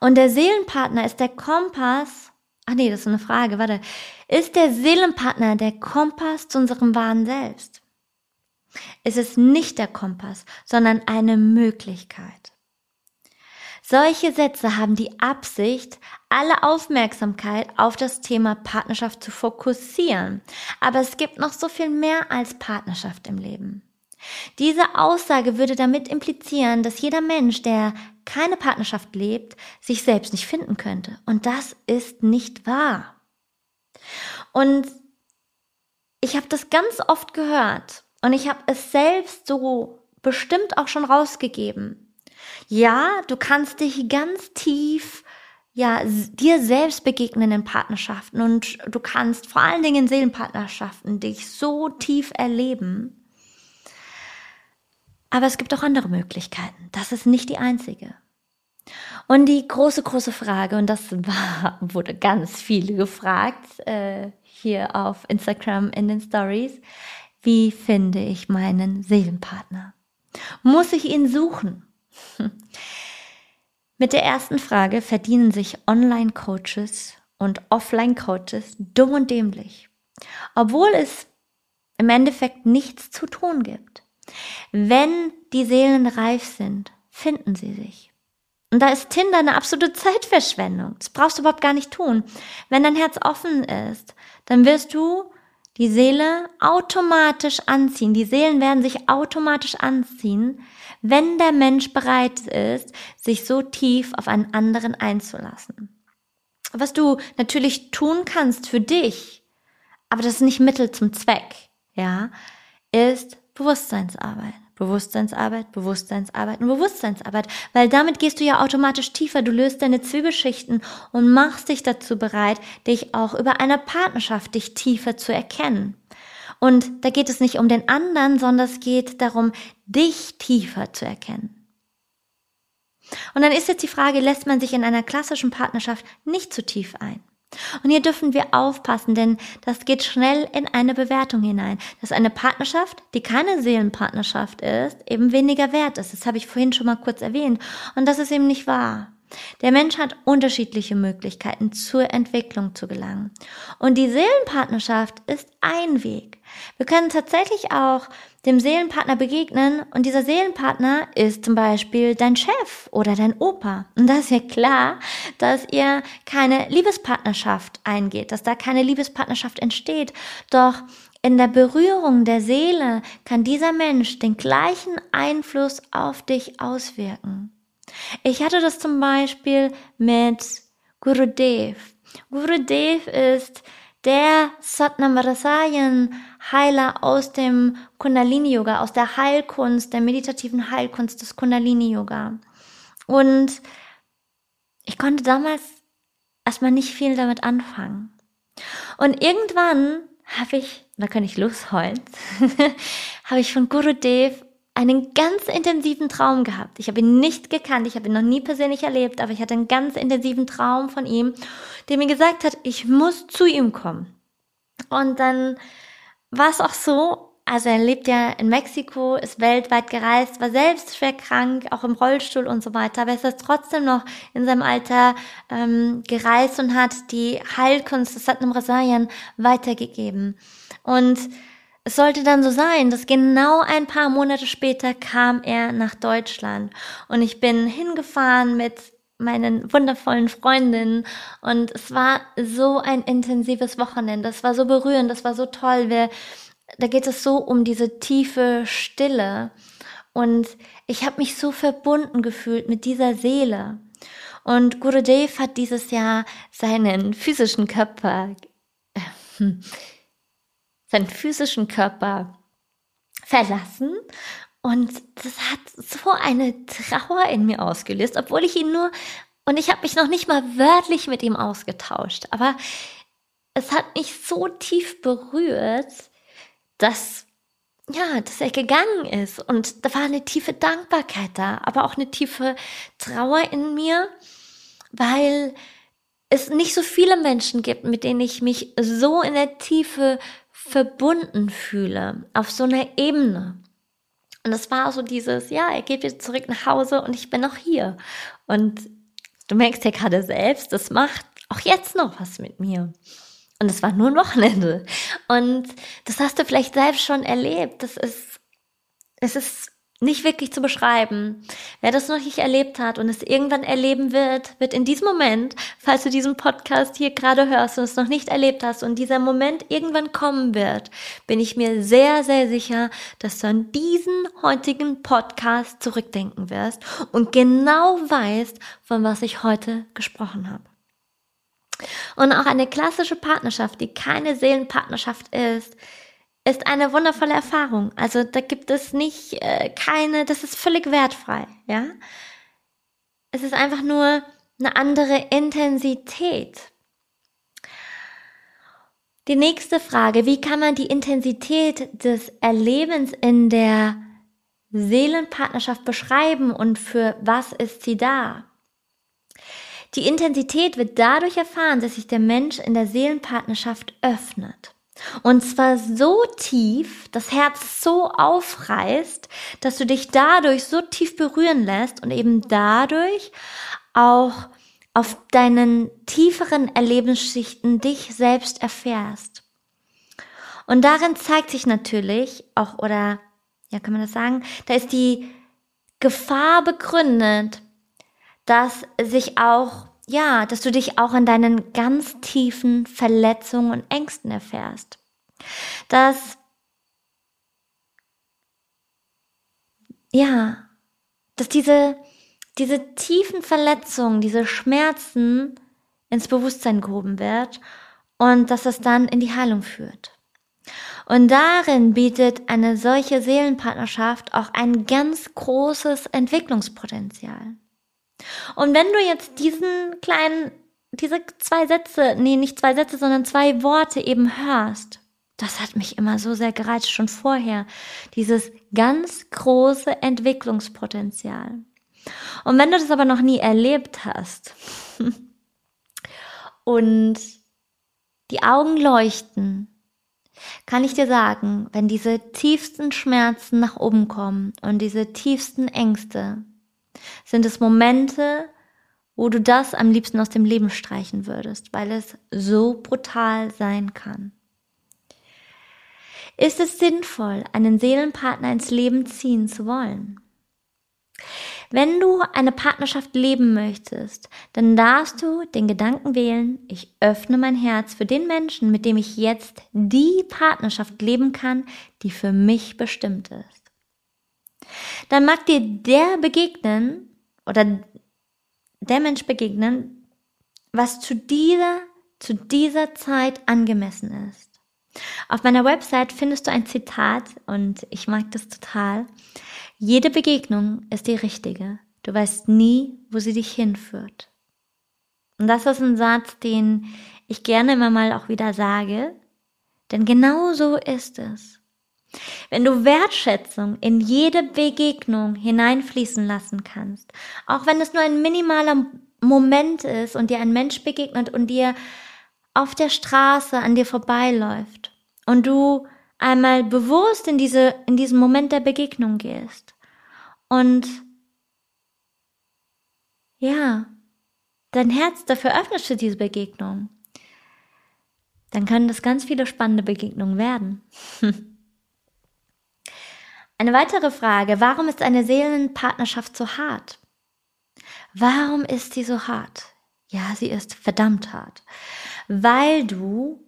Und der Seelenpartner ist der Kompass. Ach nee, das ist eine Frage, warte. Ist der Seelenpartner der Kompass zu unserem wahren Selbst? Es ist nicht der Kompass, sondern eine Möglichkeit. Solche Sätze haben die Absicht, alle Aufmerksamkeit auf das Thema Partnerschaft zu fokussieren. Aber es gibt noch so viel mehr als Partnerschaft im Leben. Diese Aussage würde damit implizieren, dass jeder Mensch, der keine Partnerschaft lebt, sich selbst nicht finden könnte. Und das ist nicht wahr. Und ich habe das ganz oft gehört und ich habe es selbst so bestimmt auch schon rausgegeben. Ja, du kannst dich ganz tief ja, dir selbst begegnen in Partnerschaften und du kannst vor allen Dingen in Seelenpartnerschaften dich so tief erleben. Aber es gibt auch andere Möglichkeiten. Das ist nicht die einzige. Und die große, große Frage, und das war, wurde ganz viele gefragt, äh, hier auf Instagram in den Stories, wie finde ich meinen Seelenpartner? Muss ich ihn suchen? Mit der ersten Frage verdienen sich Online-Coaches und Offline-Coaches dumm und dämlich, obwohl es im Endeffekt nichts zu tun gibt. Wenn die Seelen reif sind, finden sie sich. Und da ist Tinder eine absolute Zeitverschwendung. Das brauchst du überhaupt gar nicht tun. Wenn dein Herz offen ist, dann wirst du die Seele automatisch anziehen. Die Seelen werden sich automatisch anziehen, wenn der Mensch bereit ist, sich so tief auf einen anderen einzulassen. Was du natürlich tun kannst für dich, aber das ist nicht Mittel zum Zweck, ja, ist Bewusstseinsarbeit. Bewusstseinsarbeit, Bewusstseinsarbeit und Bewusstseinsarbeit, weil damit gehst du ja automatisch tiefer, du löst deine Zwiebelschichten und machst dich dazu bereit, dich auch über eine Partnerschaft dich tiefer zu erkennen. Und da geht es nicht um den anderen, sondern es geht darum, dich tiefer zu erkennen. Und dann ist jetzt die Frage, lässt man sich in einer klassischen Partnerschaft nicht zu tief ein? Und hier dürfen wir aufpassen, denn das geht schnell in eine Bewertung hinein, dass eine Partnerschaft, die keine Seelenpartnerschaft ist, eben weniger wert ist. Das habe ich vorhin schon mal kurz erwähnt. Und das ist eben nicht wahr. Der Mensch hat unterschiedliche Möglichkeiten zur Entwicklung zu gelangen. Und die Seelenpartnerschaft ist ein Weg. Wir können tatsächlich auch dem Seelenpartner begegnen und dieser Seelenpartner ist zum Beispiel dein Chef oder dein Opa. Und da ist ja klar, dass ihr keine Liebespartnerschaft eingeht, dass da keine Liebespartnerschaft entsteht. Doch in der Berührung der Seele kann dieser Mensch den gleichen Einfluss auf dich auswirken. Ich hatte das zum Beispiel mit Gurudev. Gurudev ist der Satnamrasayan Heiler aus dem Kundalini Yoga, aus der Heilkunst, der meditativen Heilkunst des Kundalini Yoga. Und ich konnte damals erstmal nicht viel damit anfangen. Und irgendwann habe ich, da kann ich losheulen, habe ich von Gurudev einen ganz intensiven Traum gehabt. Ich habe ihn nicht gekannt, ich habe ihn noch nie persönlich erlebt, aber ich hatte einen ganz intensiven Traum von ihm, der mir gesagt hat, ich muss zu ihm kommen. Und dann war es auch so, also er lebt ja in Mexiko, ist weltweit gereist, war selbst schwer krank, auch im Rollstuhl und so weiter, aber er ist trotzdem noch in seinem Alter ähm, gereist und hat die Heilkunst des Satnam Rasayan weitergegeben. Und es sollte dann so sein, dass genau ein paar Monate später kam er nach Deutschland und ich bin hingefahren mit meinen wundervollen Freundinnen und es war so ein intensives Wochenende, es war so berührend, es war so toll. Wir, da geht es so um diese tiefe Stille und ich habe mich so verbunden gefühlt mit dieser Seele. Und Gurudev hat dieses Jahr seinen physischen Körper hm, seinen physischen Körper verlassen. Und das hat so eine Trauer in mir ausgelöst, obwohl ich ihn nur und ich habe mich noch nicht mal wörtlich mit ihm ausgetauscht, aber es hat mich so tief berührt, dass ja, dass er gegangen ist. Und da war eine tiefe Dankbarkeit da, aber auch eine tiefe Trauer in mir, weil es nicht so viele Menschen gibt, mit denen ich mich so in der Tiefe verbunden fühle, auf so einer Ebene. Und es war so dieses, ja, er geht wieder zurück nach Hause und ich bin noch hier. Und du merkst ja gerade selbst, das macht auch jetzt noch was mit mir. Und es war nur ein Wochenende. Und das hast du vielleicht selbst schon erlebt. Das ist, es ist nicht wirklich zu beschreiben. Wer das noch nicht erlebt hat und es irgendwann erleben wird, wird in diesem Moment, falls du diesen Podcast hier gerade hörst und es noch nicht erlebt hast und dieser Moment irgendwann kommen wird, bin ich mir sehr, sehr sicher, dass du an diesen heutigen Podcast zurückdenken wirst und genau weißt, von was ich heute gesprochen habe. Und auch eine klassische Partnerschaft, die keine Seelenpartnerschaft ist, ist eine wundervolle Erfahrung. Also da gibt es nicht äh, keine, das ist völlig wertfrei, ja. Es ist einfach nur eine andere Intensität. Die nächste Frage, wie kann man die Intensität des Erlebens in der Seelenpartnerschaft beschreiben und für was ist sie da? Die Intensität wird dadurch erfahren, dass sich der Mensch in der Seelenpartnerschaft öffnet. Und zwar so tief, das Herz so aufreißt, dass du dich dadurch so tief berühren lässt und eben dadurch auch auf deinen tieferen Erlebensschichten dich selbst erfährst. Und darin zeigt sich natürlich auch, oder ja, kann man das sagen, da ist die Gefahr begründet, dass sich auch ja, dass du dich auch in deinen ganz tiefen Verletzungen und Ängsten erfährst. Dass, ja, dass diese, diese tiefen Verletzungen, diese Schmerzen ins Bewusstsein gehoben wird und dass es dann in die Heilung führt. Und darin bietet eine solche Seelenpartnerschaft auch ein ganz großes Entwicklungspotenzial. Und wenn du jetzt diesen kleinen, diese zwei Sätze, nee, nicht zwei Sätze, sondern zwei Worte eben hörst, das hat mich immer so sehr gereizt, schon vorher. Dieses ganz große Entwicklungspotenzial. Und wenn du das aber noch nie erlebt hast und die Augen leuchten, kann ich dir sagen, wenn diese tiefsten Schmerzen nach oben kommen und diese tiefsten Ängste, sind es Momente, wo du das am liebsten aus dem Leben streichen würdest, weil es so brutal sein kann. Ist es sinnvoll, einen Seelenpartner ins Leben ziehen zu wollen? Wenn du eine Partnerschaft leben möchtest, dann darfst du den Gedanken wählen, ich öffne mein Herz für den Menschen, mit dem ich jetzt die Partnerschaft leben kann, die für mich bestimmt ist dann mag dir der begegnen oder der Mensch begegnen, was zu dieser, zu dieser Zeit angemessen ist. Auf meiner Website findest du ein Zitat und ich mag das total. Jede Begegnung ist die richtige. Du weißt nie, wo sie dich hinführt. Und das ist ein Satz, den ich gerne immer mal auch wieder sage, denn genau so ist es. Wenn du Wertschätzung in jede Begegnung hineinfließen lassen kannst, auch wenn es nur ein minimaler Moment ist und dir ein Mensch begegnet und dir auf der Straße an dir vorbeiläuft und du einmal bewusst in diese, in diesen Moment der Begegnung gehst und ja, dein Herz dafür öffnest für diese Begegnung, dann können das ganz viele spannende Begegnungen werden. Eine weitere Frage, warum ist eine Seelenpartnerschaft so hart? Warum ist sie so hart? Ja, sie ist verdammt hart. Weil du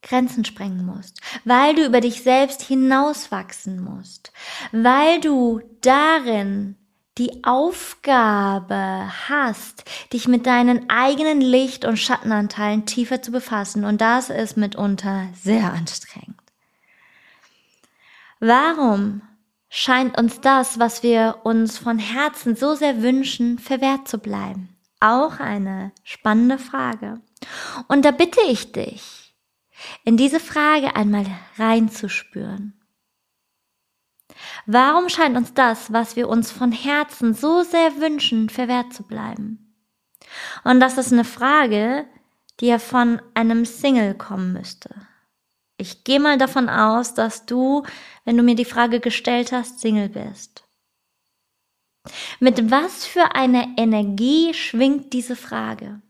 Grenzen sprengen musst, weil du über dich selbst hinauswachsen musst, weil du darin die Aufgabe hast, dich mit deinen eigenen Licht- und Schattenanteilen tiefer zu befassen. Und das ist mitunter sehr anstrengend. Warum scheint uns das, was wir uns von Herzen so sehr wünschen, verwehrt zu bleiben? Auch eine spannende Frage. Und da bitte ich dich, in diese Frage einmal reinzuspüren. Warum scheint uns das, was wir uns von Herzen so sehr wünschen, verwehrt zu bleiben? Und das ist eine Frage, die ja von einem Single kommen müsste. Ich gehe mal davon aus, dass du, wenn du mir die Frage gestellt hast, Single bist. Mit was für einer Energie schwingt diese Frage?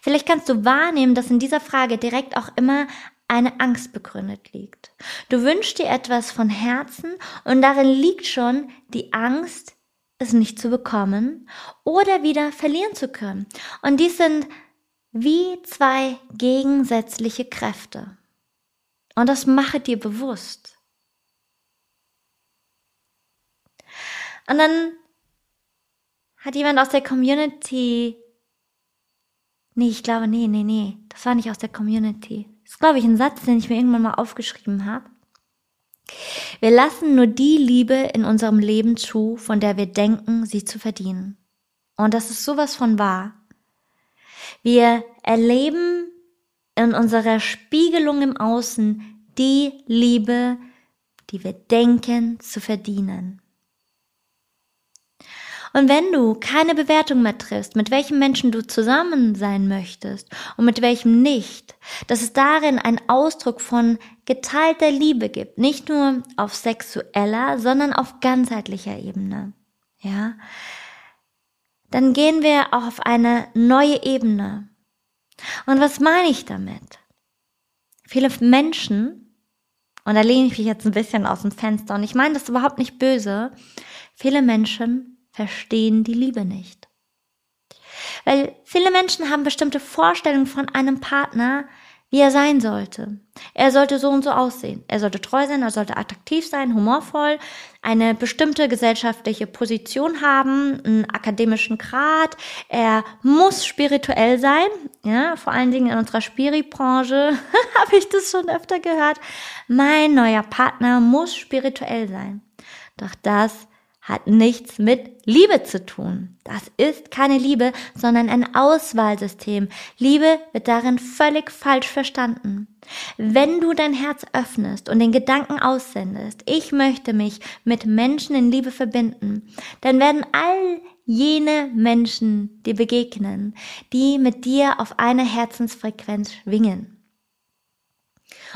Vielleicht kannst du wahrnehmen, dass in dieser Frage direkt auch immer eine Angst begründet liegt. Du wünschst dir etwas von Herzen und darin liegt schon die Angst, es nicht zu bekommen oder wieder verlieren zu können. Und dies sind wie zwei gegensätzliche Kräfte. Und das mache dir bewusst. Und dann hat jemand aus der Community, nee, ich glaube, nee, nee, nee, das war nicht aus der Community. Das ist, glaube ich, ein Satz, den ich mir irgendwann mal aufgeschrieben habe. Wir lassen nur die Liebe in unserem Leben zu, von der wir denken, sie zu verdienen. Und das ist sowas von wahr. Wir erleben in unserer Spiegelung im Außen die Liebe, die wir denken zu verdienen. Und wenn du keine Bewertung mehr triffst, mit welchem Menschen du zusammen sein möchtest und mit welchem nicht, dass es darin einen Ausdruck von geteilter Liebe gibt, nicht nur auf sexueller, sondern auf ganzheitlicher Ebene, ja, dann gehen wir auf eine neue Ebene. Und was meine ich damit? Viele Menschen, und da lehne ich mich jetzt ein bisschen aus dem Fenster, und ich meine das überhaupt nicht böse, viele Menschen verstehen die Liebe nicht. Weil viele Menschen haben bestimmte Vorstellungen von einem Partner, wie er sein sollte. Er sollte so und so aussehen. Er sollte treu sein, er sollte attraktiv sein, humorvoll, eine bestimmte gesellschaftliche Position haben, einen akademischen Grad. Er muss spirituell sein. Ja, vor allen Dingen in unserer Spiri-Branche habe ich das schon öfter gehört. Mein neuer Partner muss spirituell sein. Doch das hat nichts mit Liebe zu tun. Das ist keine Liebe, sondern ein Auswahlsystem. Liebe wird darin völlig falsch verstanden. Wenn du dein Herz öffnest und den Gedanken aussendest, ich möchte mich mit Menschen in Liebe verbinden, dann werden all jene Menschen dir begegnen, die mit dir auf einer Herzensfrequenz schwingen.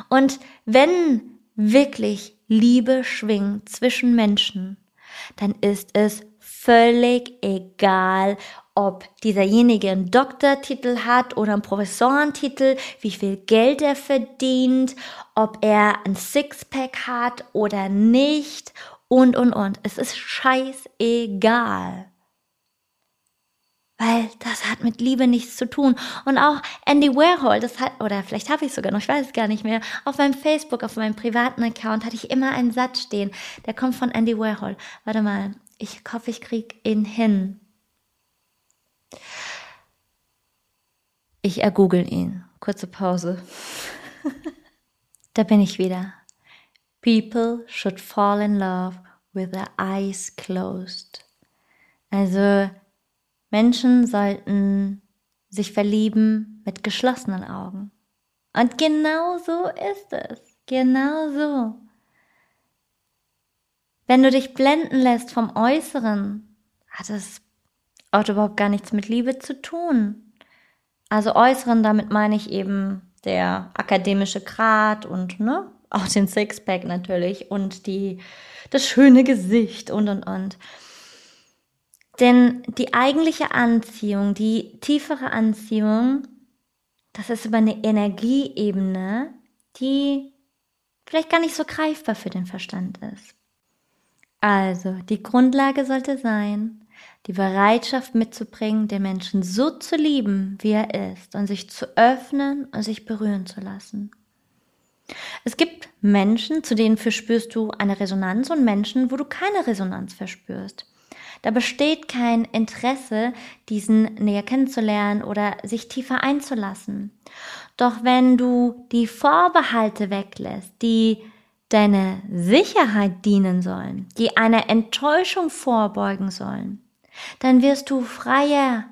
Und wenn wirklich Liebe schwingt zwischen Menschen, dann ist es völlig egal, ob dieserjenige einen Doktortitel hat oder einen Professorentitel, wie viel Geld er verdient, ob er ein Sixpack hat oder nicht und, und, und. Es ist scheißegal. Weil das hat mit Liebe nichts zu tun. Und auch Andy Warhol, das hat, oder vielleicht habe ich sogar noch, ich weiß es gar nicht mehr, auf meinem Facebook, auf meinem privaten Account hatte ich immer einen Satz stehen, der kommt von Andy Warhol. Warte mal, ich hoffe, ich krieg ihn hin. Ich ergoogle ihn. Kurze Pause. da bin ich wieder. People should fall in love with their eyes closed. Also, Menschen sollten sich verlieben mit geschlossenen Augen. Und genau so ist es. Genau so. Wenn du dich blenden lässt vom Äußeren, hat es auch überhaupt gar nichts mit Liebe zu tun. Also Äußeren, damit meine ich eben der akademische Grad und ne, auch den Sixpack natürlich und die, das schöne Gesicht und und und. Denn die eigentliche Anziehung, die tiefere Anziehung, das ist über eine Energieebene, die vielleicht gar nicht so greifbar für den Verstand ist. Also, die Grundlage sollte sein, die Bereitschaft mitzubringen, den Menschen so zu lieben, wie er ist, und sich zu öffnen und sich berühren zu lassen. Es gibt Menschen, zu denen verspürst du eine Resonanz und Menschen, wo du keine Resonanz verspürst. Da besteht kein Interesse, diesen näher kennenzulernen oder sich tiefer einzulassen. Doch wenn du die Vorbehalte weglässt, die deine Sicherheit dienen sollen, die einer Enttäuschung vorbeugen sollen, dann wirst du freier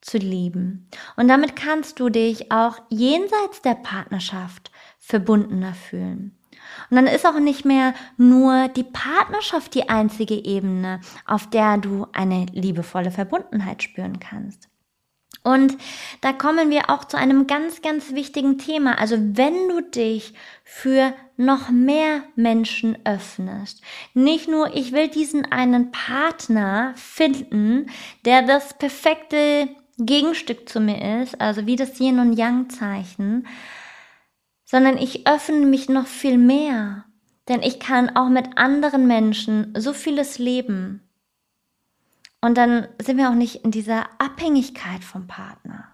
zu lieben. Und damit kannst du dich auch jenseits der Partnerschaft verbundener fühlen. Und dann ist auch nicht mehr nur die Partnerschaft die einzige Ebene, auf der du eine liebevolle Verbundenheit spüren kannst. Und da kommen wir auch zu einem ganz, ganz wichtigen Thema. Also wenn du dich für noch mehr Menschen öffnest, nicht nur, ich will diesen einen Partner finden, der das perfekte Gegenstück zu mir ist, also wie das Yin und Yang Zeichen, sondern ich öffne mich noch viel mehr, denn ich kann auch mit anderen Menschen so vieles leben. Und dann sind wir auch nicht in dieser Abhängigkeit vom Partner.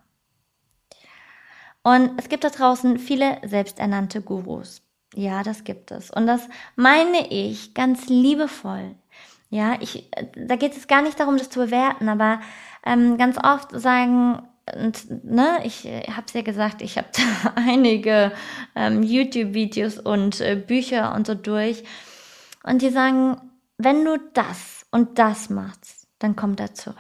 Und es gibt da draußen viele selbsternannte Gurus. Ja, das gibt es. Und das meine ich ganz liebevoll. Ja, ich, da geht es gar nicht darum, das zu bewerten, aber ähm, ganz oft sagen, und, ne, ich habe es ja gesagt, ich habe da einige ähm, YouTube-Videos und äh, Bücher und so durch. Und die sagen, wenn du das und das machst, dann kommt er zurück.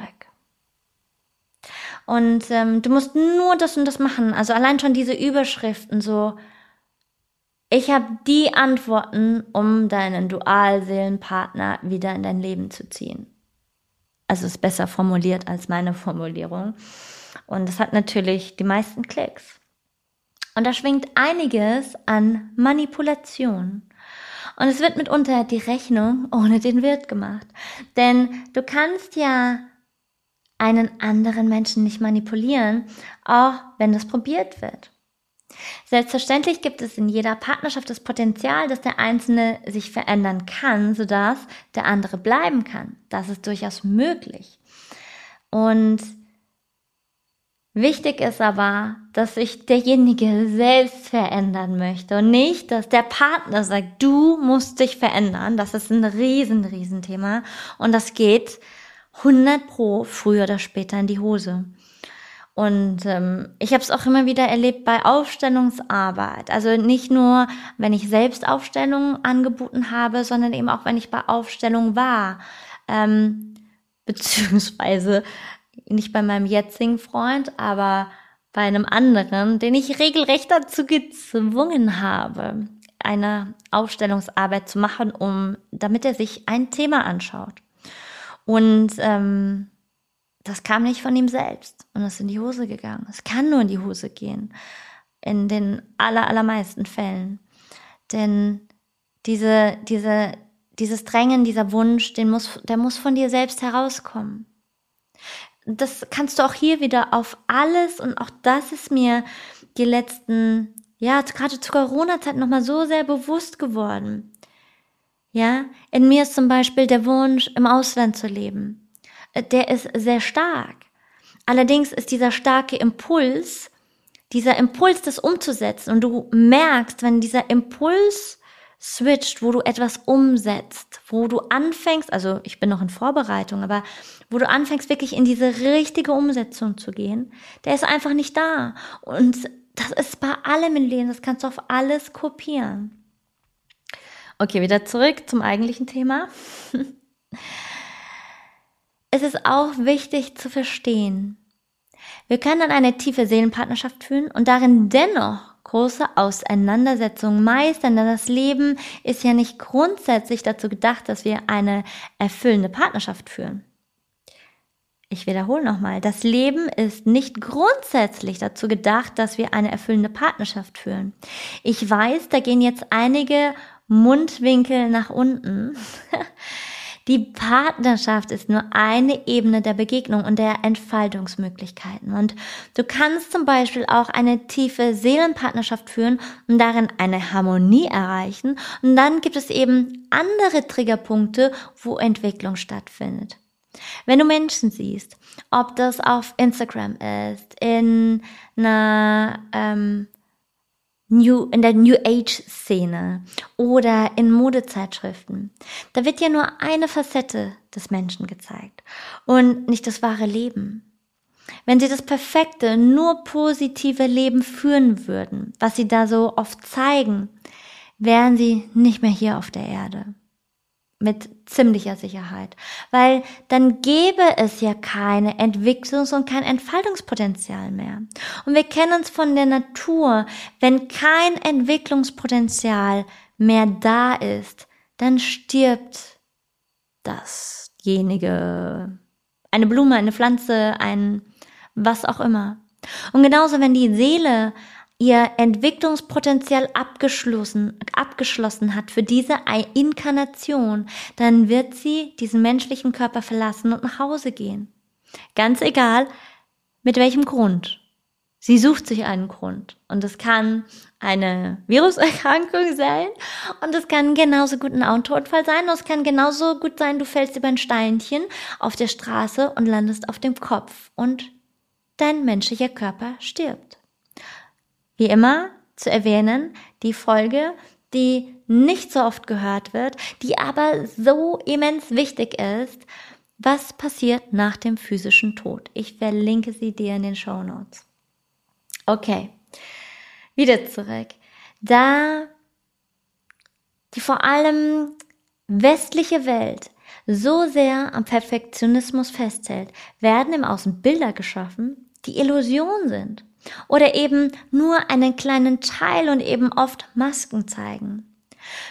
Und ähm, du musst nur das und das machen. Also allein schon diese Überschriften so. Ich habe die Antworten, um deinen Dualseelenpartner wieder in dein Leben zu ziehen. Also ist besser formuliert als meine Formulierung. Und es hat natürlich die meisten Klicks. Und da schwingt einiges an Manipulation. Und es wird mitunter die Rechnung ohne den Wirt gemacht. Denn du kannst ja einen anderen Menschen nicht manipulieren, auch wenn das probiert wird. Selbstverständlich gibt es in jeder Partnerschaft das Potenzial, dass der Einzelne sich verändern kann, sodass der andere bleiben kann. Das ist durchaus möglich. Und Wichtig ist aber, dass sich derjenige selbst verändern möchte und nicht, dass der Partner sagt, du musst dich verändern. Das ist ein riesen, riesen Thema und das geht 100 pro früher oder später in die Hose. Und ähm, ich habe es auch immer wieder erlebt bei Aufstellungsarbeit. Also nicht nur, wenn ich selbst Aufstellungen angeboten habe, sondern eben auch, wenn ich bei Aufstellung war. Ähm, beziehungsweise nicht bei meinem jetzigen Freund, aber bei einem anderen, den ich regelrecht dazu gezwungen habe, eine Aufstellungsarbeit zu machen, um, damit er sich ein Thema anschaut. Und ähm, das kam nicht von ihm selbst und ist in die Hose gegangen. Es kann nur in die Hose gehen, in den aller, allermeisten Fällen. Denn diese, diese, dieses Drängen, dieser Wunsch, den muss, der muss von dir selbst herauskommen das kannst du auch hier wieder auf alles und auch das ist mir die letzten, ja, gerade zur Corona-Zeit nochmal so sehr bewusst geworden. Ja, in mir ist zum Beispiel der Wunsch, im Ausland zu leben. Äh, der ist sehr stark. Allerdings ist dieser starke Impuls, dieser Impuls, das umzusetzen und du merkst, wenn dieser Impuls switcht, wo du etwas umsetzt, wo du anfängst, also ich bin noch in Vorbereitung, aber wo du anfängst wirklich in diese richtige Umsetzung zu gehen, der ist einfach nicht da. Und das ist bei allem im Leben, das kannst du auf alles kopieren. Okay, wieder zurück zum eigentlichen Thema. es ist auch wichtig zu verstehen, wir können dann eine tiefe Seelenpartnerschaft führen und darin dennoch große Auseinandersetzungen meistern, denn das Leben ist ja nicht grundsätzlich dazu gedacht, dass wir eine erfüllende Partnerschaft führen. Ich wiederhole nochmal, das Leben ist nicht grundsätzlich dazu gedacht, dass wir eine erfüllende Partnerschaft führen. Ich weiß, da gehen jetzt einige Mundwinkel nach unten. Die Partnerschaft ist nur eine Ebene der Begegnung und der Entfaltungsmöglichkeiten. Und du kannst zum Beispiel auch eine tiefe Seelenpartnerschaft führen und darin eine Harmonie erreichen. Und dann gibt es eben andere Triggerpunkte, wo Entwicklung stattfindet. Wenn du Menschen siehst, ob das auf Instagram ist, in einer ähm, New, in der New Age Szene oder in Modezeitschriften. Da wird ja nur eine Facette des Menschen gezeigt und nicht das wahre Leben. Wenn sie das perfekte, nur positive Leben führen würden, was sie da so oft zeigen, wären sie nicht mehr hier auf der Erde mit ziemlicher Sicherheit, weil dann gäbe es ja keine Entwicklungs- und kein Entfaltungspotenzial mehr. Und wir kennen uns von der Natur, wenn kein Entwicklungspotenzial mehr da ist, dann stirbt dasjenige. Eine Blume, eine Pflanze, ein was auch immer. Und genauso, wenn die Seele ihr Entwicklungspotenzial abgeschlossen, abgeschlossen hat für diese Inkarnation, dann wird sie diesen menschlichen Körper verlassen und nach Hause gehen. Ganz egal, mit welchem Grund. Sie sucht sich einen Grund. Und es kann eine Viruserkrankung sein und es kann genauso gut ein Autounfall sein und es kann genauso gut sein, du fällst über ein Steinchen auf der Straße und landest auf dem Kopf und dein menschlicher Körper stirbt. Wie immer zu erwähnen, die Folge, die nicht so oft gehört wird, die aber so immens wichtig ist, was passiert nach dem physischen Tod? Ich verlinke sie dir in den Show Notes. Okay, wieder zurück. Da die vor allem westliche Welt so sehr am Perfektionismus festhält, werden im Außen Bilder geschaffen, die Illusion sind oder eben nur einen kleinen Teil und eben oft Masken zeigen.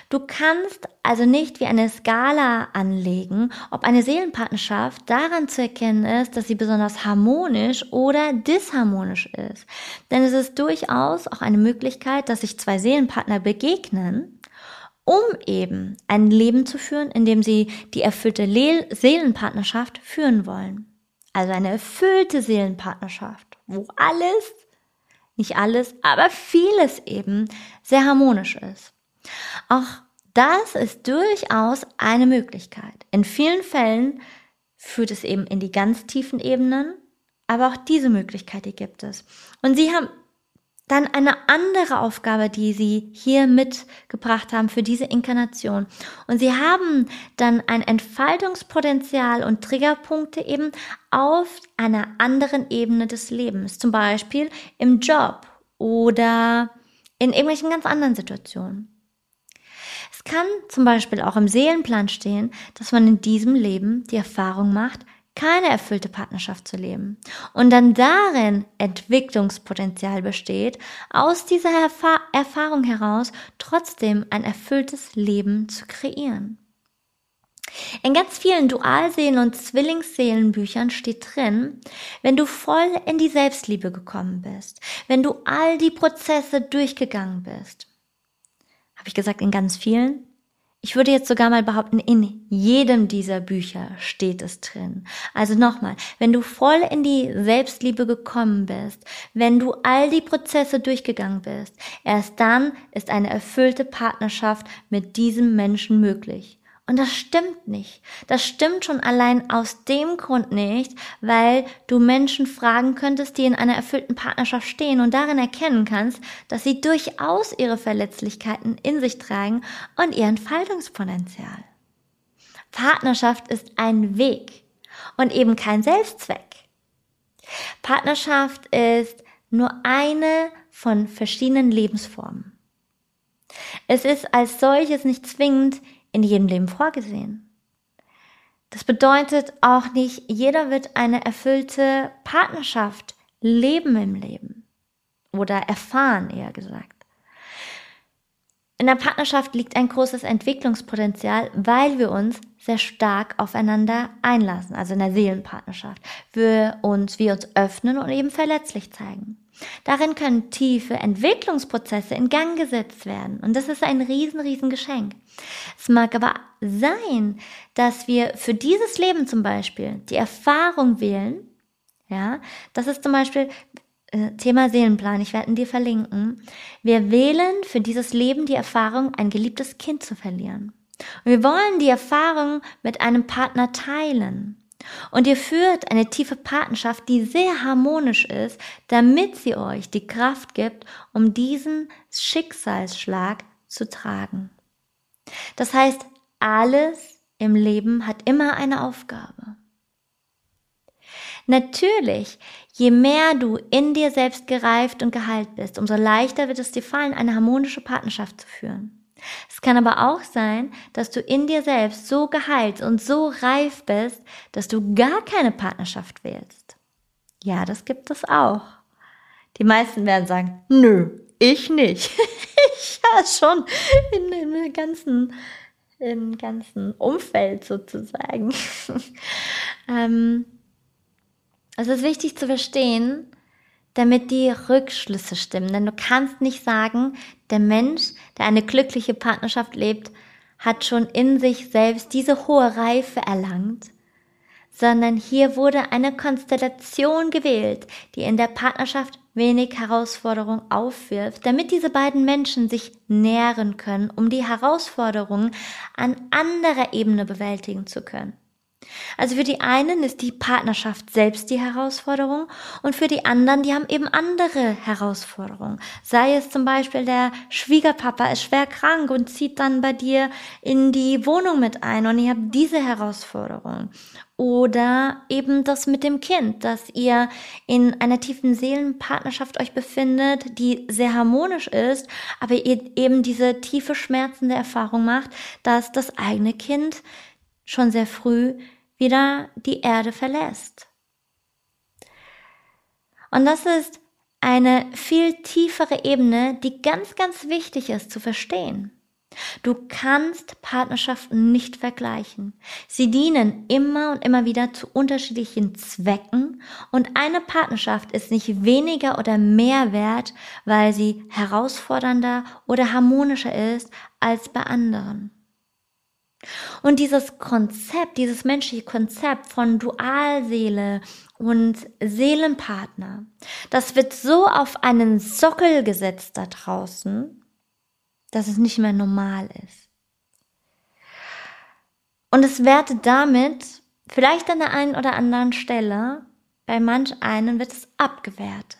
Du kannst also nicht wie eine Skala anlegen, ob eine Seelenpartnerschaft daran zu erkennen ist, dass sie besonders harmonisch oder disharmonisch ist. Denn es ist durchaus auch eine Möglichkeit, dass sich zwei Seelenpartner begegnen, um eben ein Leben zu führen, in dem sie die erfüllte Le Seelenpartnerschaft führen wollen. Also eine erfüllte Seelenpartnerschaft, wo alles, nicht alles, aber vieles eben sehr harmonisch ist. Auch das ist durchaus eine Möglichkeit. In vielen Fällen führt es eben in die ganz tiefen Ebenen, aber auch diese Möglichkeit, die gibt es. Und sie haben dann eine andere Aufgabe, die sie hier mitgebracht haben für diese Inkarnation. Und sie haben dann ein Entfaltungspotenzial und Triggerpunkte eben auf einer anderen Ebene des Lebens, zum Beispiel im Job oder in irgendwelchen ganz anderen Situationen kann zum Beispiel auch im Seelenplan stehen, dass man in diesem Leben die Erfahrung macht, keine erfüllte Partnerschaft zu leben und dann darin Entwicklungspotenzial besteht, aus dieser Erfa Erfahrung heraus trotzdem ein erfülltes Leben zu kreieren. In ganz vielen Dualseelen- und Zwillingsseelenbüchern steht drin, wenn du voll in die Selbstliebe gekommen bist, wenn du all die Prozesse durchgegangen bist, habe ich gesagt, in ganz vielen? Ich würde jetzt sogar mal behaupten, in jedem dieser Bücher steht es drin. Also nochmal, wenn du voll in die Selbstliebe gekommen bist, wenn du all die Prozesse durchgegangen bist, erst dann ist eine erfüllte Partnerschaft mit diesem Menschen möglich. Und das stimmt nicht. Das stimmt schon allein aus dem Grund nicht, weil du Menschen fragen könntest, die in einer erfüllten Partnerschaft stehen und darin erkennen kannst, dass sie durchaus ihre Verletzlichkeiten in sich tragen und ihr Entfaltungspotenzial. Partnerschaft ist ein Weg und eben kein Selbstzweck. Partnerschaft ist nur eine von verschiedenen Lebensformen. Es ist als solches nicht zwingend in jedem Leben vorgesehen. Das bedeutet auch nicht, jeder wird eine erfüllte Partnerschaft leben im Leben oder erfahren, eher gesagt. In der Partnerschaft liegt ein großes Entwicklungspotenzial, weil wir uns sehr stark aufeinander einlassen, also in der Seelenpartnerschaft. Wir uns, wir uns öffnen und eben verletzlich zeigen. Darin können tiefe Entwicklungsprozesse in Gang gesetzt werden. Und das ist ein riesen, riesen Geschenk. Es mag aber sein, dass wir für dieses Leben zum Beispiel die Erfahrung wählen, ja, das ist zum Beispiel äh, Thema Seelenplan, ich werde ihn dir verlinken. Wir wählen für dieses Leben die Erfahrung, ein geliebtes Kind zu verlieren. Und wir wollen die Erfahrung mit einem Partner teilen. Und ihr führt eine tiefe Partnerschaft, die sehr harmonisch ist, damit sie euch die Kraft gibt, um diesen Schicksalsschlag zu tragen. Das heißt, alles im Leben hat immer eine Aufgabe. Natürlich, je mehr du in dir selbst gereift und geheilt bist, umso leichter wird es dir fallen, eine harmonische Partnerschaft zu führen. Es kann aber auch sein, dass du in dir selbst so geheilt und so reif bist, dass du gar keine Partnerschaft wählst. Ja, das gibt es auch. Die meisten werden sagen, nö, ich nicht. ich ja schon in, in dem ganzen, im ganzen Umfeld sozusagen. ähm, Es ist wichtig zu verstehen, damit die Rückschlüsse stimmen. Denn du kannst nicht sagen, der Mensch, der eine glückliche Partnerschaft lebt, hat schon in sich selbst diese hohe Reife erlangt, sondern hier wurde eine Konstellation gewählt, die in der Partnerschaft wenig Herausforderung aufwirft, damit diese beiden Menschen sich nähren können, um die Herausforderungen an anderer Ebene bewältigen zu können. Also für die einen ist die Partnerschaft selbst die Herausforderung und für die anderen, die haben eben andere Herausforderungen. Sei es zum Beispiel der Schwiegerpapa ist schwer krank und zieht dann bei dir in die Wohnung mit ein und ihr habt diese Herausforderung. Oder eben das mit dem Kind, dass ihr in einer tiefen Seelenpartnerschaft euch befindet, die sehr harmonisch ist, aber ihr eben diese tiefe schmerzende Erfahrung macht, dass das eigene Kind schon sehr früh wieder die Erde verlässt. Und das ist eine viel tiefere Ebene, die ganz, ganz wichtig ist zu verstehen. Du kannst Partnerschaften nicht vergleichen. Sie dienen immer und immer wieder zu unterschiedlichen Zwecken und eine Partnerschaft ist nicht weniger oder mehr wert, weil sie herausfordernder oder harmonischer ist als bei anderen. Und dieses Konzept, dieses menschliche Konzept von Dualseele und Seelenpartner, das wird so auf einen Sockel gesetzt da draußen, dass es nicht mehr normal ist. Und es wertet damit, vielleicht an der einen oder anderen Stelle, bei manch einen wird es abgewertet.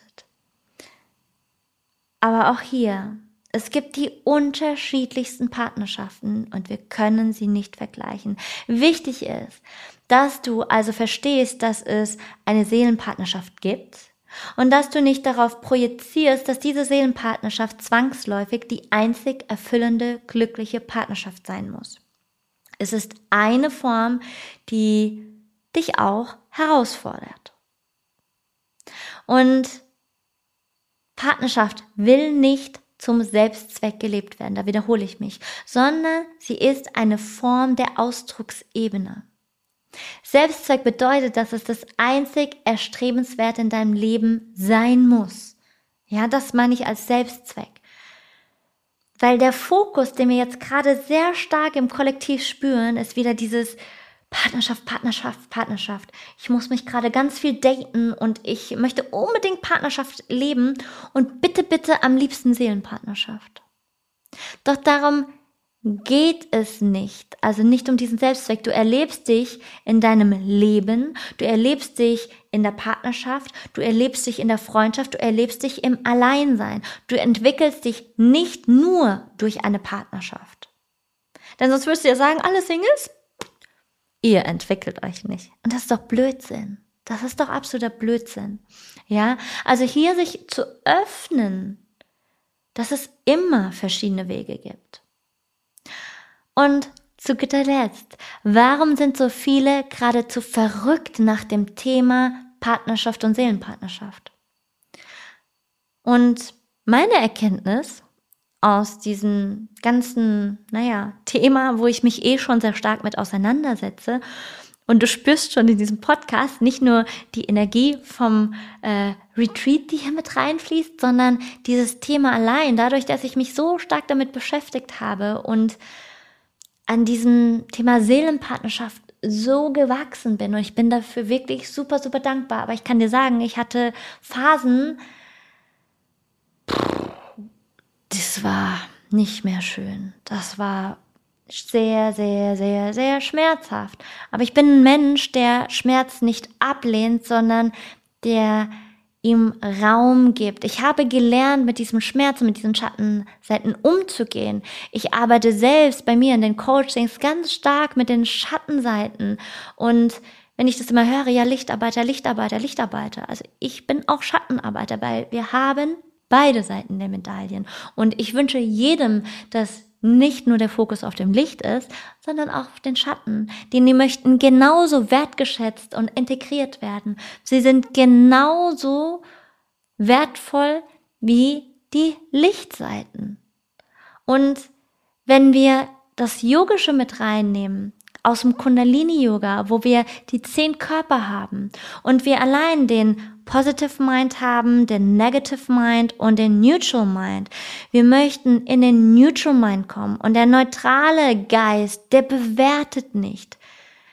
Aber auch hier, es gibt die unterschiedlichsten Partnerschaften und wir können sie nicht vergleichen. Wichtig ist, dass du also verstehst, dass es eine Seelenpartnerschaft gibt und dass du nicht darauf projizierst, dass diese Seelenpartnerschaft zwangsläufig die einzig erfüllende, glückliche Partnerschaft sein muss. Es ist eine Form, die dich auch herausfordert. Und Partnerschaft will nicht zum Selbstzweck gelebt werden, da wiederhole ich mich, sondern sie ist eine Form der Ausdrucksebene. Selbstzweck bedeutet, dass es das einzig Erstrebenswert in deinem Leben sein muss. Ja, das meine ich als Selbstzweck. Weil der Fokus, den wir jetzt gerade sehr stark im Kollektiv spüren, ist wieder dieses Partnerschaft, Partnerschaft, Partnerschaft. Ich muss mich gerade ganz viel daten und ich möchte unbedingt Partnerschaft leben und bitte, bitte am liebsten Seelenpartnerschaft. Doch darum geht es nicht. Also nicht um diesen Selbstzweck. Du erlebst dich in deinem Leben, du erlebst dich in der Partnerschaft, du erlebst dich in der Freundschaft, du erlebst dich im Alleinsein. Du entwickelst dich nicht nur durch eine Partnerschaft. Denn sonst würdest du ja sagen, alle Singles, ihr entwickelt euch nicht. Und das ist doch Blödsinn. Das ist doch absoluter Blödsinn. Ja, also hier sich zu öffnen, dass es immer verschiedene Wege gibt. Und zu guter Letzt, warum sind so viele geradezu verrückt nach dem Thema Partnerschaft und Seelenpartnerschaft? Und meine Erkenntnis aus diesem ganzen, naja, Thema, wo ich mich eh schon sehr stark mit auseinandersetze. Und du spürst schon in diesem Podcast nicht nur die Energie vom äh, Retreat, die hier mit reinfließt, sondern dieses Thema allein, dadurch, dass ich mich so stark damit beschäftigt habe und an diesem Thema Seelenpartnerschaft so gewachsen bin. Und ich bin dafür wirklich super, super dankbar. Aber ich kann dir sagen, ich hatte Phasen, das war nicht mehr schön. Das war sehr, sehr, sehr, sehr schmerzhaft. Aber ich bin ein Mensch, der Schmerz nicht ablehnt, sondern der ihm Raum gibt. Ich habe gelernt, mit diesem Schmerz mit diesen Schattenseiten umzugehen. Ich arbeite selbst bei mir in den Coachings ganz stark mit den Schattenseiten. Und wenn ich das immer höre, ja, Lichtarbeiter, Lichtarbeiter, Lichtarbeiter. Also ich bin auch Schattenarbeiter, weil wir haben beide Seiten der Medaillen. Und ich wünsche jedem, dass nicht nur der Fokus auf dem Licht ist, sondern auch auf den Schatten, denn die möchten genauso wertgeschätzt und integriert werden. Sie sind genauso wertvoll wie die Lichtseiten. Und wenn wir das Yogische mit reinnehmen, aus dem Kundalini-Yoga, wo wir die zehn Körper haben und wir allein den Positive Mind haben, den Negative Mind und den Neutral Mind. Wir möchten in den Neutral Mind kommen und der neutrale Geist, der bewertet nicht.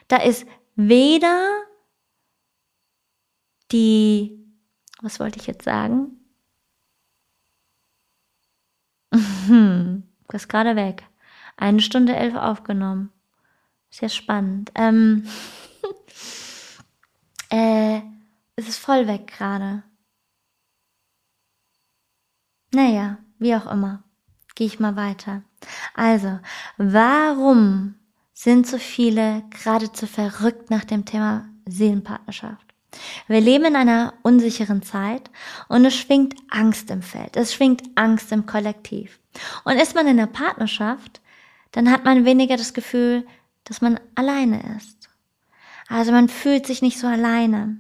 Da ist weder die, was wollte ich jetzt sagen? Hm, ist gerade weg. Eine Stunde elf aufgenommen. Sehr spannend. Ähm, äh, es ist voll weg gerade. Naja, wie auch immer. Gehe ich mal weiter. Also, warum sind so viele geradezu verrückt nach dem Thema Seelenpartnerschaft? Wir leben in einer unsicheren Zeit und es schwingt Angst im Feld. Es schwingt Angst im Kollektiv. Und ist man in der Partnerschaft, dann hat man weniger das Gefühl, dass man alleine ist. Also man fühlt sich nicht so alleine.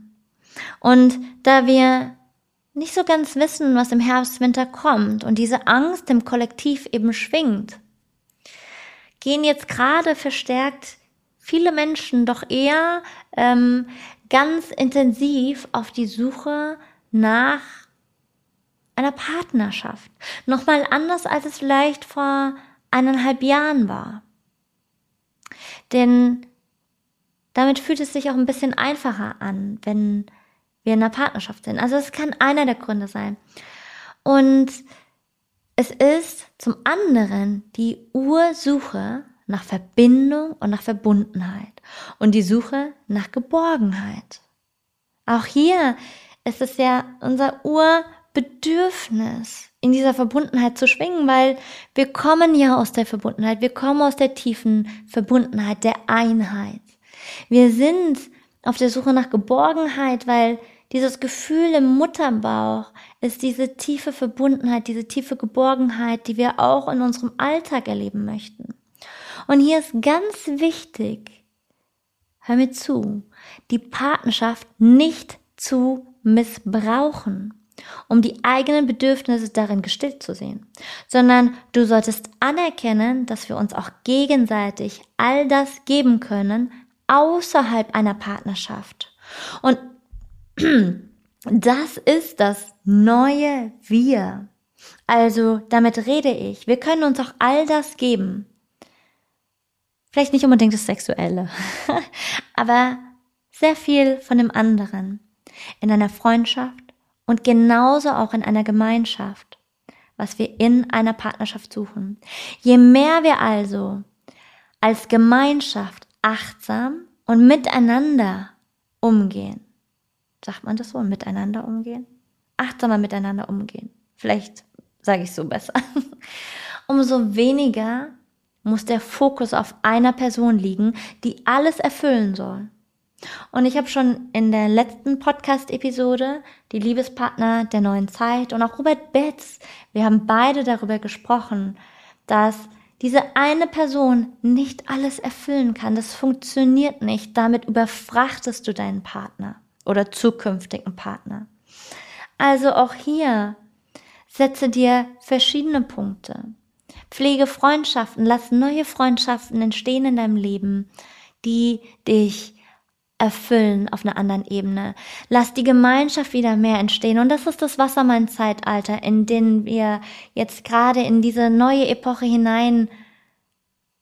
Und da wir nicht so ganz wissen, was im Herbst, Winter kommt und diese Angst im Kollektiv eben schwingt, gehen jetzt gerade verstärkt viele Menschen doch eher ähm, ganz intensiv auf die Suche nach einer Partnerschaft. Nochmal anders, als es vielleicht vor eineinhalb Jahren war. Denn damit fühlt es sich auch ein bisschen einfacher an, wenn wir in einer Partnerschaft sind. Also es kann einer der Gründe sein. Und es ist zum anderen die Ursuche nach Verbindung und nach Verbundenheit und die Suche nach Geborgenheit. Auch hier ist es ja unser Urbedürfnis, in dieser Verbundenheit zu schwingen, weil wir kommen ja aus der Verbundenheit, wir kommen aus der tiefen Verbundenheit, der Einheit. Wir sind auf der Suche nach Geborgenheit, weil dieses Gefühl im Mutterbauch ist diese tiefe Verbundenheit, diese tiefe Geborgenheit, die wir auch in unserem Alltag erleben möchten. Und hier ist ganz wichtig, hör mir zu, die Partnerschaft nicht zu missbrauchen um die eigenen Bedürfnisse darin gestillt zu sehen, sondern du solltest anerkennen, dass wir uns auch gegenseitig all das geben können außerhalb einer Partnerschaft. Und das ist das neue Wir. Also damit rede ich, wir können uns auch all das geben. Vielleicht nicht unbedingt das Sexuelle, aber sehr viel von dem anderen. In einer Freundschaft, und genauso auch in einer Gemeinschaft, was wir in einer Partnerschaft suchen. Je mehr wir also als Gemeinschaft achtsam und miteinander umgehen, sagt man das so, miteinander umgehen? Achtsamer miteinander umgehen. Vielleicht sage ich so besser. Umso weniger muss der Fokus auf einer Person liegen, die alles erfüllen soll. Und ich habe schon in der letzten Podcast-Episode die Liebespartner der neuen Zeit und auch Robert Betz, wir haben beide darüber gesprochen, dass diese eine Person nicht alles erfüllen kann. Das funktioniert nicht. Damit überfrachtest du deinen Partner oder zukünftigen Partner. Also auch hier setze dir verschiedene Punkte. Pflege Freundschaften, lass neue Freundschaften entstehen in deinem Leben, die dich erfüllen auf einer anderen Ebene. Lass die Gemeinschaft wieder mehr entstehen. Und das ist das Wassermann-Zeitalter, in dem wir jetzt gerade in diese neue Epoche hinein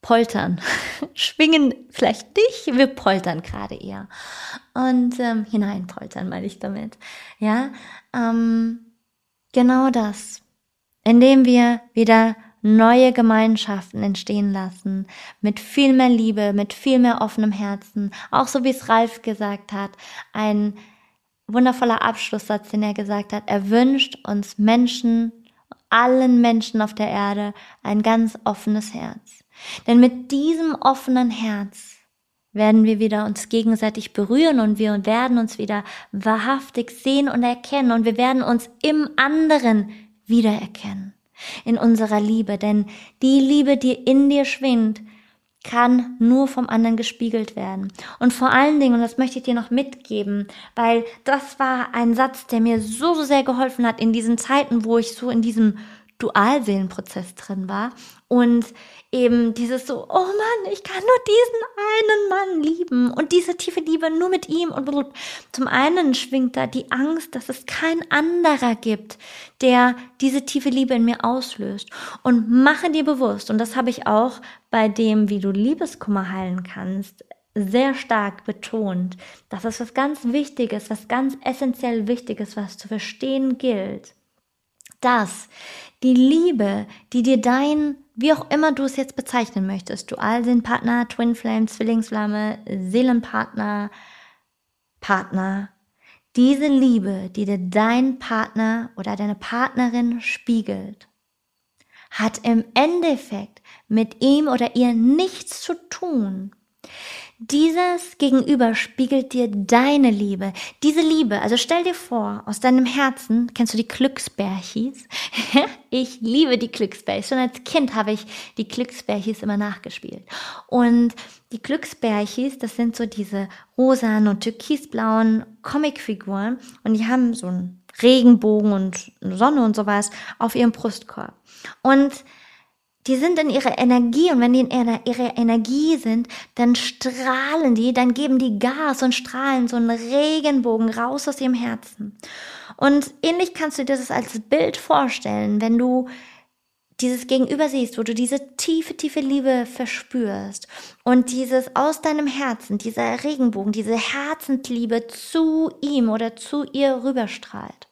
poltern. Schwingen vielleicht nicht, wir poltern gerade eher. Und ähm, hineinpoltern meine ich damit. Ja, ähm, genau das. Indem wir wieder neue Gemeinschaften entstehen lassen, mit viel mehr Liebe, mit viel mehr offenem Herzen, auch so wie es Ralf gesagt hat, ein wundervoller Abschlusssatz, den er gesagt hat, er wünscht uns Menschen, allen Menschen auf der Erde ein ganz offenes Herz. Denn mit diesem offenen Herz werden wir wieder uns gegenseitig berühren und wir werden uns wieder wahrhaftig sehen und erkennen und wir werden uns im anderen wiedererkennen in unserer Liebe, denn die Liebe, die in dir schwingt, kann nur vom anderen gespiegelt werden. Und vor allen Dingen, und das möchte ich dir noch mitgeben, weil das war ein Satz, der mir so, so sehr geholfen hat in diesen Zeiten, wo ich so in diesem Dualseelenprozess drin war und eben dieses so, oh Mann, ich kann nur diesen einen Mann lieben und diese tiefe Liebe nur mit ihm und zum einen schwingt da die Angst, dass es kein anderer gibt, der diese tiefe Liebe in mir auslöst. Und mache dir bewusst und das habe ich auch bei dem, wie du Liebeskummer heilen kannst, sehr stark betont, dass es was ganz Wichtiges, was ganz essentiell Wichtiges, was zu verstehen gilt, dass die Liebe, die dir dein, wie auch immer du es jetzt bezeichnen möchtest, Dualseelenpartner, Twin Flame, Zwillingsflamme, Seelenpartner, Partner, diese Liebe, die dir dein Partner oder deine Partnerin spiegelt, hat im Endeffekt mit ihm oder ihr nichts zu tun. Dieses Gegenüber spiegelt dir deine Liebe. Diese Liebe, also stell dir vor, aus deinem Herzen, kennst du die Glücksbärchis? ich liebe die Glücksbärchis. Schon als Kind habe ich die Glücksbärchis immer nachgespielt. Und die Glücksbärchis, das sind so diese rosanen und türkisblauen Comicfiguren und die haben so einen Regenbogen und Sonne und sowas auf ihrem Brustkorb. Und die sind in ihrer Energie und wenn die in ihrer Energie sind, dann strahlen die, dann geben die Gas und strahlen so einen Regenbogen raus aus ihrem Herzen. Und ähnlich kannst du dir das als Bild vorstellen, wenn du dieses Gegenüber siehst, wo du diese tiefe, tiefe Liebe verspürst und dieses aus deinem Herzen, dieser Regenbogen, diese Herzensliebe zu ihm oder zu ihr rüberstrahlt.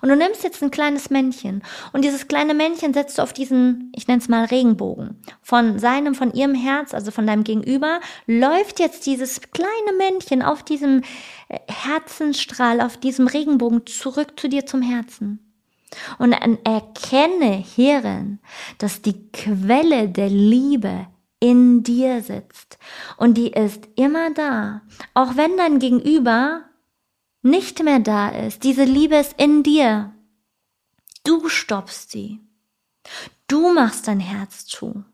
Und du nimmst jetzt ein kleines Männchen und dieses kleine Männchen setzt du auf diesen, ich nenne es mal Regenbogen. Von seinem, von ihrem Herz, also von deinem Gegenüber, läuft jetzt dieses kleine Männchen auf diesem äh, Herzensstrahl, auf diesem Regenbogen zurück zu dir zum Herzen. Und erkenne hierin, dass die Quelle der Liebe in dir sitzt. Und die ist immer da. Auch wenn dein Gegenüber nicht mehr da ist. Diese Liebe ist in dir. Du stoppst sie. Du machst dein Herz zu.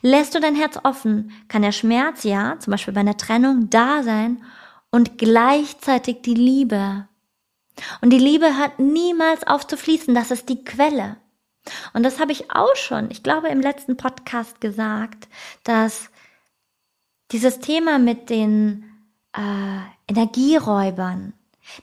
Lässt du dein Herz offen, kann der Schmerz, ja, zum Beispiel bei einer Trennung, da sein und gleichzeitig die Liebe. Und die Liebe hört niemals auf zu fließen, das ist die Quelle. Und das habe ich auch schon, ich glaube, im letzten Podcast gesagt, dass dieses Thema mit den äh, Energieräubern.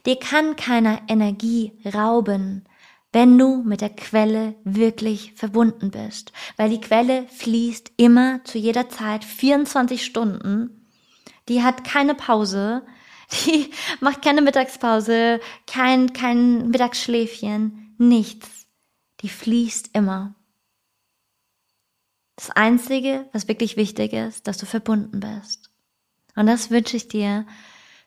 Dir kann keiner Energie rauben, wenn du mit der Quelle wirklich verbunden bist. Weil die Quelle fließt immer zu jeder Zeit 24 Stunden. Die hat keine Pause. Die macht keine Mittagspause, kein, kein Mittagsschläfchen, nichts. Die fließt immer. Das Einzige, was wirklich wichtig ist, dass du verbunden bist. Und das wünsche ich dir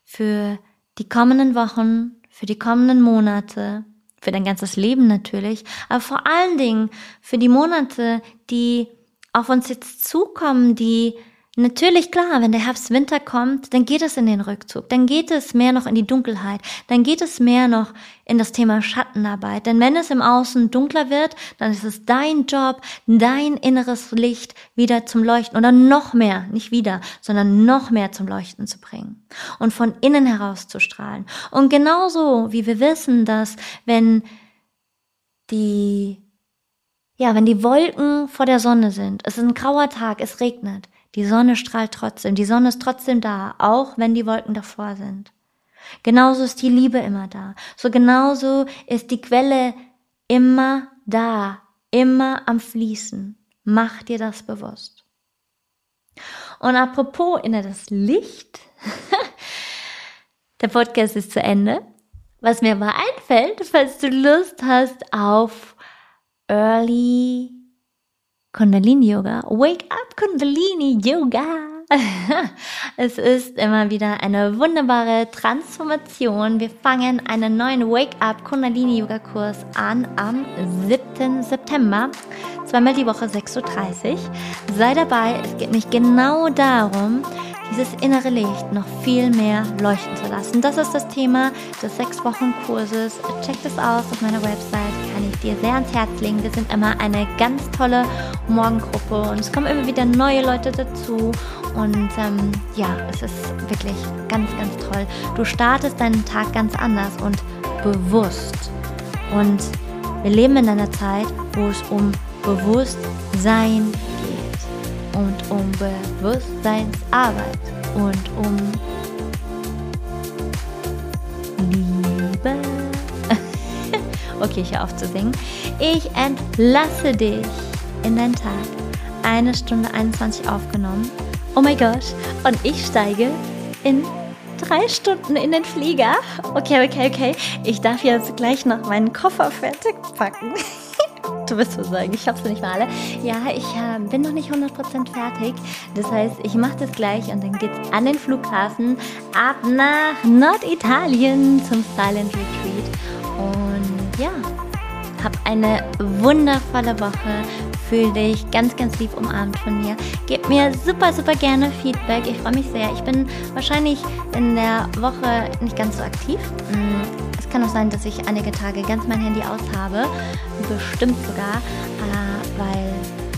für die kommenden Wochen, für die kommenden Monate, für dein ganzes Leben natürlich, aber vor allen Dingen für die Monate, die auf uns jetzt zukommen, die Natürlich, klar, wenn der Herbst, Winter kommt, dann geht es in den Rückzug, dann geht es mehr noch in die Dunkelheit, dann geht es mehr noch in das Thema Schattenarbeit. Denn wenn es im Außen dunkler wird, dann ist es dein Job, dein inneres Licht wieder zum Leuchten oder noch mehr, nicht wieder, sondern noch mehr zum Leuchten zu bringen und von innen heraus zu strahlen. Und genauso wie wir wissen, dass wenn die ja, wenn die Wolken vor der Sonne sind, es ist ein grauer Tag, es regnet, die Sonne strahlt trotzdem, die Sonne ist trotzdem da, auch wenn die Wolken davor sind. Genauso ist die Liebe immer da. So genauso ist die Quelle immer da, immer am Fließen. Mach dir das bewusst. Und apropos inneres Licht, der Podcast ist zu Ende. Was mir mal einfällt, falls du Lust hast auf Early Kundalini Yoga. Wake up Kundalini Yoga. es ist immer wieder eine wunderbare Transformation. Wir fangen einen neuen Wake Up Kundalini Yoga Kurs an am 7. September. Zweimal die Woche 6.30 Uhr. Sei dabei. Es geht nicht genau darum, dieses innere Licht noch viel mehr leuchten zu lassen. Das ist das Thema des sechs Wochen Kurses. Check das aus auf meiner Website, kann ich dir sehr ans Herz legen. Wir sind immer eine ganz tolle Morgengruppe und es kommen immer wieder neue Leute dazu und ähm, ja, es ist wirklich ganz, ganz toll. Du startest deinen Tag ganz anders und bewusst und Wir leben in einer Zeit, wo es um Bewusstsein geht und um Bewusstseinsarbeit und um Liebe. okay, ich höre auf zu singen. Ich entlasse dich in deinen Tag. Eine Stunde 21 aufgenommen. Oh mein Gott. Und ich steige in drei Stunden in den Flieger. Okay, okay, okay. Ich darf jetzt gleich noch meinen Koffer fertig packen. du wirst so sagen, ich hab's nicht mal alle. Ja, ich äh, bin noch nicht 100% fertig. Das heißt, ich mache das gleich und dann geht's an den Flughafen ab nach Norditalien zum Silent Retreat. Und ja, hab eine wundervolle Woche. Fühl dich ganz, ganz lieb umarmt von mir. Gib mir super, super gerne Feedback. Ich freue mich sehr. Ich bin wahrscheinlich in der Woche nicht ganz so aktiv. Mm, kann auch sein, dass ich einige Tage ganz mein Handy aus habe. Bestimmt sogar, äh, weil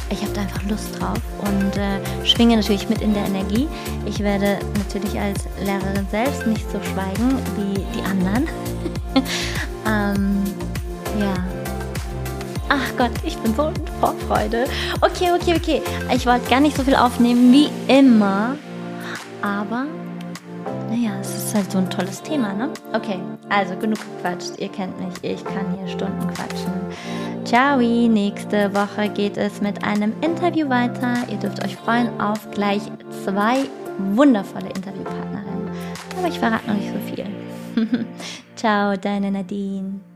ich habe da einfach Lust drauf und äh, schwinge natürlich mit in der Energie. Ich werde natürlich als Lehrerin selbst nicht so schweigen wie die anderen. ähm, ja, Ach Gott, ich bin so in Vorfreude. Okay, okay, okay. Ich wollte gar nicht so viel aufnehmen wie immer. Aber, naja, es ist halt so ein tolles Thema, ne? Okay, also genug gequatscht. Ihr kennt mich, ich kann hier Stunden quatschen. Ciao, nächste Woche geht es mit einem Interview weiter. Ihr dürft euch freuen auf gleich zwei wundervolle Interviewpartnerinnen. Aber ich verrate noch nicht so viel. Ciao, deine Nadine.